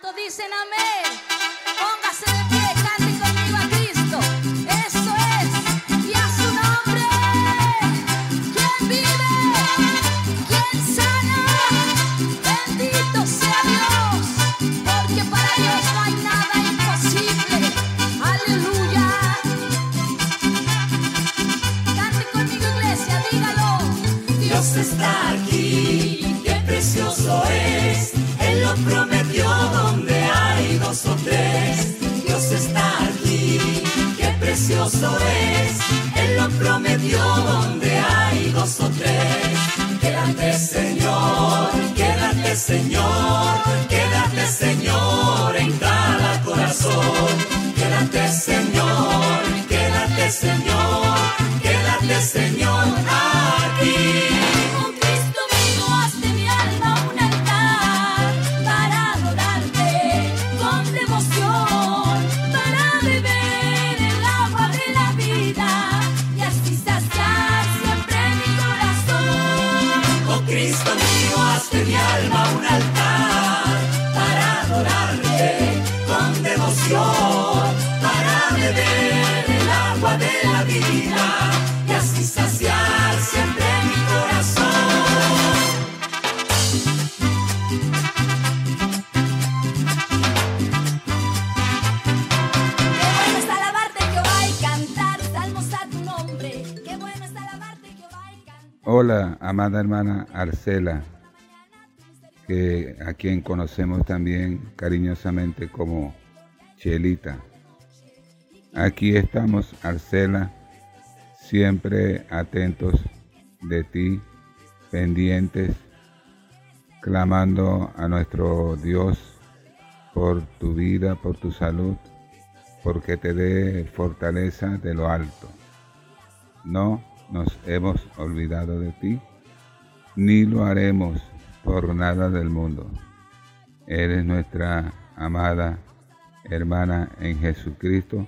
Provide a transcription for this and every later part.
¿Cuántos dicen amén? Póngase de pie, cante conmigo a Cristo. Eso es. Y a su nombre. ¿Quién vive? ¿Quién sana? Bendito sea Dios. Porque para Dios no hay nada imposible. Aleluya. Cante conmigo, iglesia, dígalo. Dios está aquí, qué precioso es. Él lo prometió precioso es. Él lo prometió donde hay dos o tres. Quédate Señor, quédate Señor, quédate amada hermana Arcela, que a quien conocemos también cariñosamente como Chelita. Aquí estamos, Arcela, siempre atentos de ti, pendientes, clamando a nuestro Dios por tu vida, por tu salud, porque te dé fortaleza de lo alto. No nos hemos olvidado de ti, ni lo haremos por nada del mundo. Eres nuestra amada hermana en Jesucristo.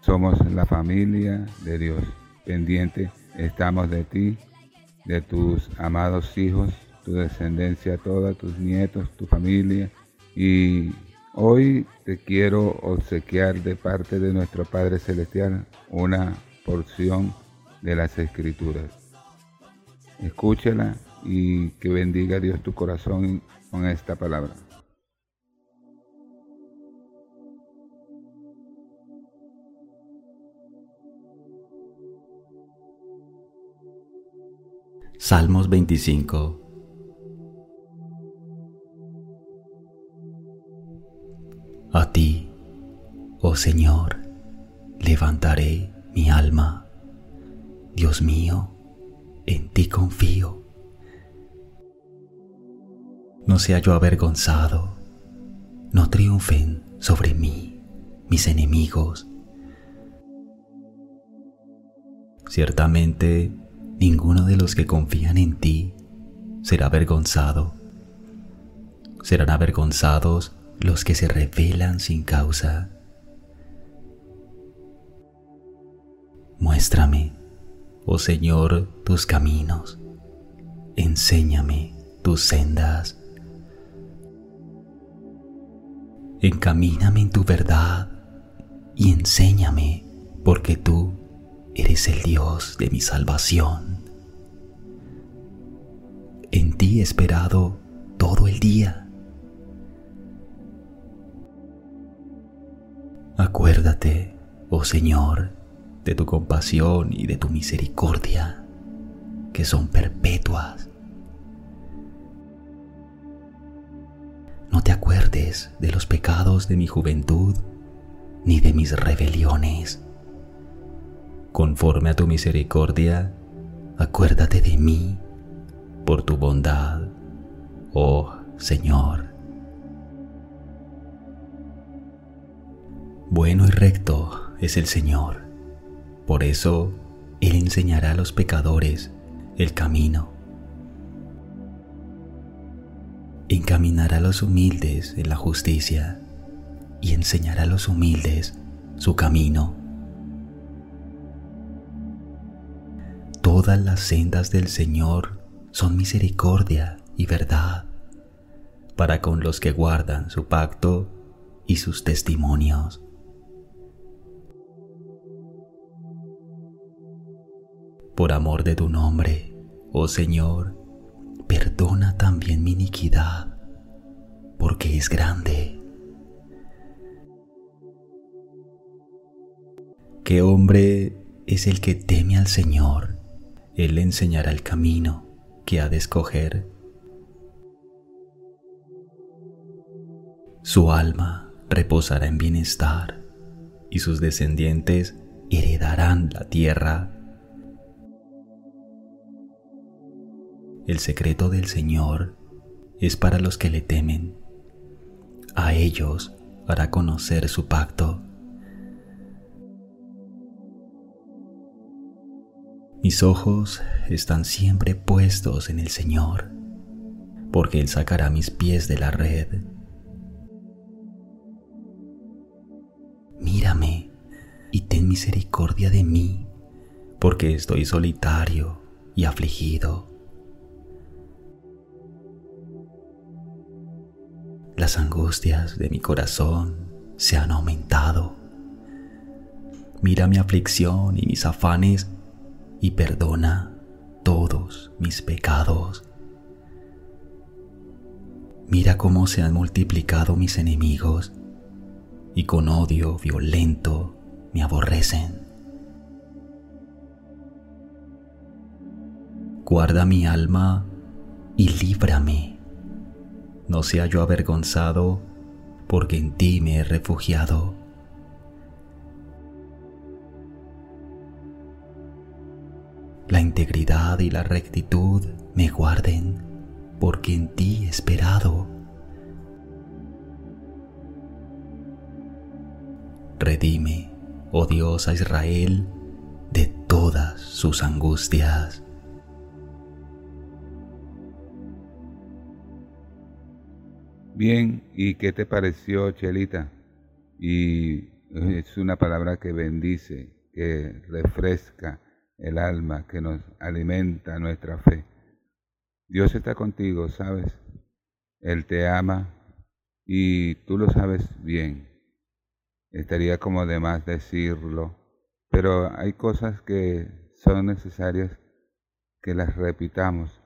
Somos la familia de Dios. Pendiente estamos de ti, de tus amados hijos, tu descendencia toda, tus nietos, tu familia. Y hoy te quiero obsequiar de parte de nuestro Padre Celestial una porción de las Escrituras. Escúchela y que bendiga Dios tu corazón con esta palabra. Salmos 25 A ti, oh Señor, levantaré mi alma. Dios mío, en ti confío. No sea yo avergonzado, no triunfen sobre mí mis enemigos. Ciertamente, ninguno de los que confían en ti será avergonzado. Serán avergonzados los que se rebelan sin causa. Muéstrame, oh Señor, tus caminos. Enséñame tus sendas. Encamíname en tu verdad y enséñame, porque tú eres el Dios de mi salvación. En ti he esperado todo el día. Acuérdate, oh Señor, de tu compasión y de tu misericordia, que son perpetuas. No te acuerdes de los pecados de mi juventud, ni de mis rebeliones. Conforme a tu misericordia, acuérdate de mí por tu bondad, oh Señor. Bueno y recto es el Señor, por eso Él enseñará a los pecadores el camino. Encaminará a los humildes en la justicia y enseñará a los humildes su camino. Todas las sendas del Señor son misericordia y verdad para con los que guardan su pacto y sus testimonios. Por amor de tu nombre, oh Señor, perdona también mi iniquidad, porque es grande. ¿Qué hombre es el que teme al Señor? Él le enseñará el camino que ha de escoger. Su alma reposará en bienestar y sus descendientes heredarán la tierra. El secreto del Señor es para los que le temen. A ellos hará conocer su pacto. Mis ojos están siempre puestos en el Señor, porque Él sacará mis pies de la red. Mírame y ten misericordia de mí, porque estoy solitario y afligido. Las angustias de mi corazón se han aumentado. Mira mi aflicción y mis afanes y perdona todos mis pecados. Mira cómo se han multiplicado mis enemigos y con odio violento me aborrecen. Guarda mi alma y líbrame. No sea yo avergonzado, porque en ti me he refugiado. La integridad y la rectitud me guarden, porque en ti he esperado. Redime, oh Dios, a Israel de todas sus angustias. Bien, ¿y qué te pareció, Chelita? Y es una palabra que bendice, que refresca el alma, que nos alimenta nuestra fe. Dios está contigo, ¿sabes? Él te ama y tú lo sabes bien. Estaría como de más decirlo, pero hay cosas que son necesarias que las repitamos,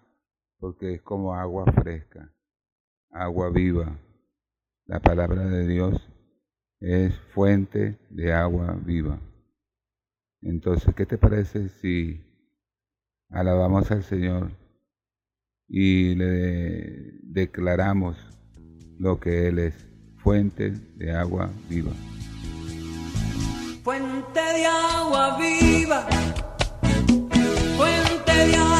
porque es como agua fresca, agua viva. La palabra de Dios es fuente de agua viva. Entonces, ¿qué te parece si alabamos al Señor y le declaramos lo que Él es, fuente de agua viva? Fuente de agua viva, fuente de agua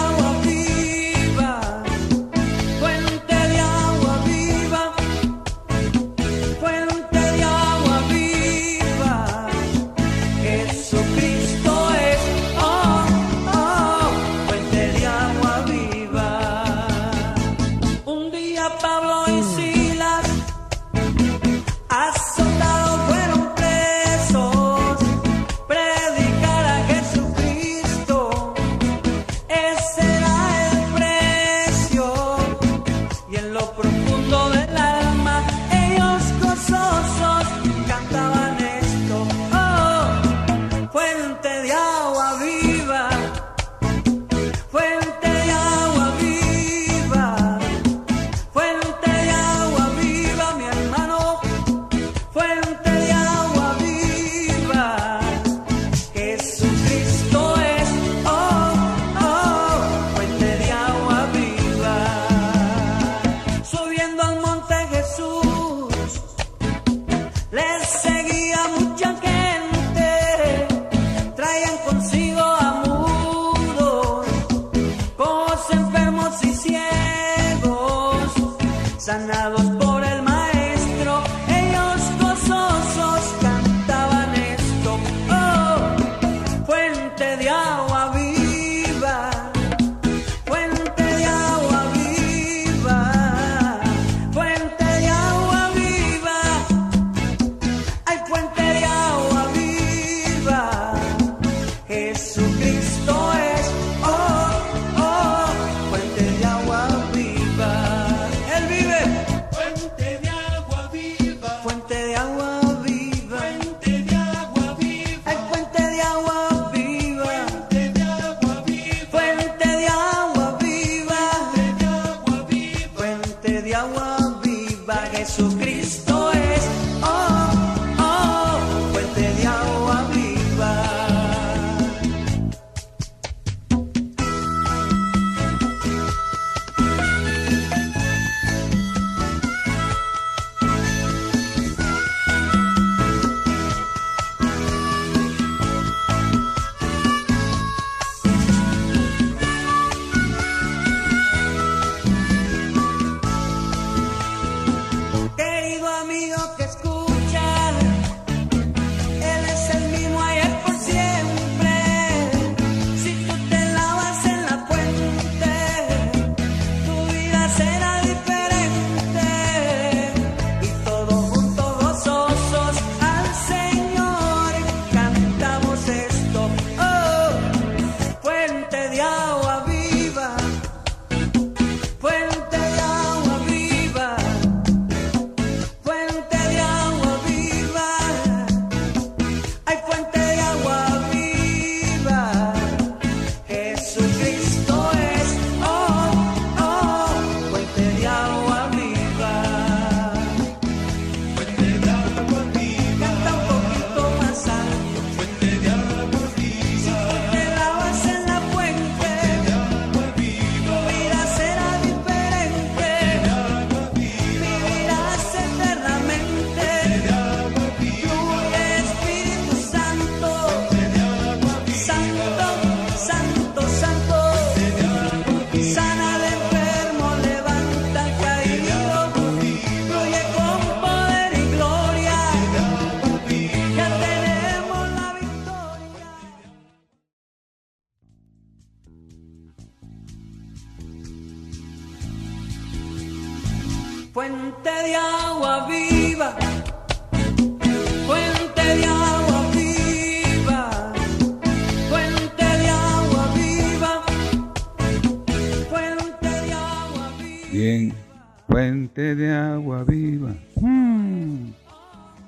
fuente de agua viva.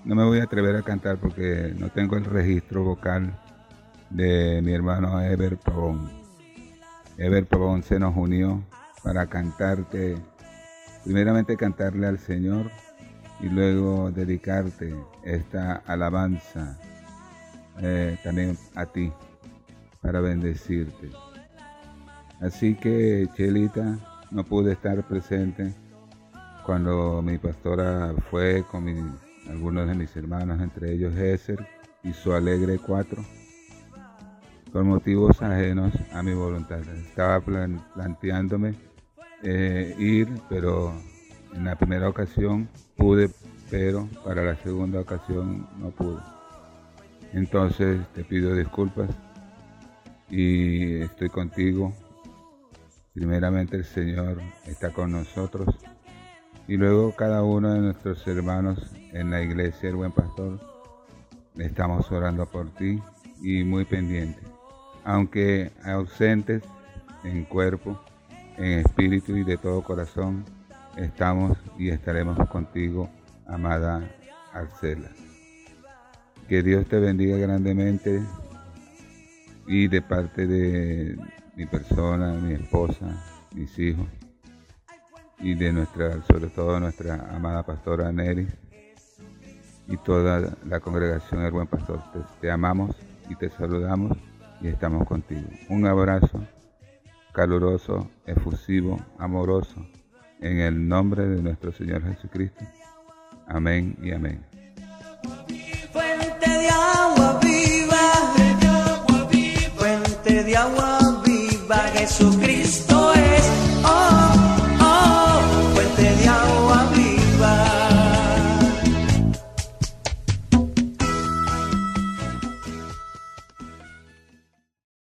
No me voy a atrever a cantar porque no tengo el registro vocal de mi hermano Ever Pavón. Ever Pavón se nos unió para cantarte, primeramente cantarle al Señor y luego dedicarte esta alabanza eh, también a ti para bendecirte. Así que, Chelita, no pude estar presente cuando mi pastora fue con algunos de mis hermanos, entre ellos Ezer y su alegre cuatro, por motivos ajenos a mi voluntad. Estaba plan- planteándome eh, ir, pero en la primera ocasión pude, pero para la segunda ocasión no pude. Entonces te pido disculpas y estoy contigo. Primeramente el Señor está con nosotros y luego cada uno de nuestros hermanos en la iglesia, el buen pastor, estamos orando por ti y muy pendientes. Aunque ausentes en cuerpo, en espíritu y de todo corazón, estamos y estaremos contigo, amada Arcela. Que Dios te bendiga grandemente y de parte de mi persona, mi esposa, mis hijos y de nuestra, sobre todo nuestra amada pastora Neris y toda la congregación del Buen Pastor. Te, te amamos y te saludamos y estamos contigo. Un abrazo caluroso, efusivo, amoroso, en el nombre de nuestro Señor Jesucristo. Amén y amén. Fuente de agua viva, fuente de agua viva, Jesucristo.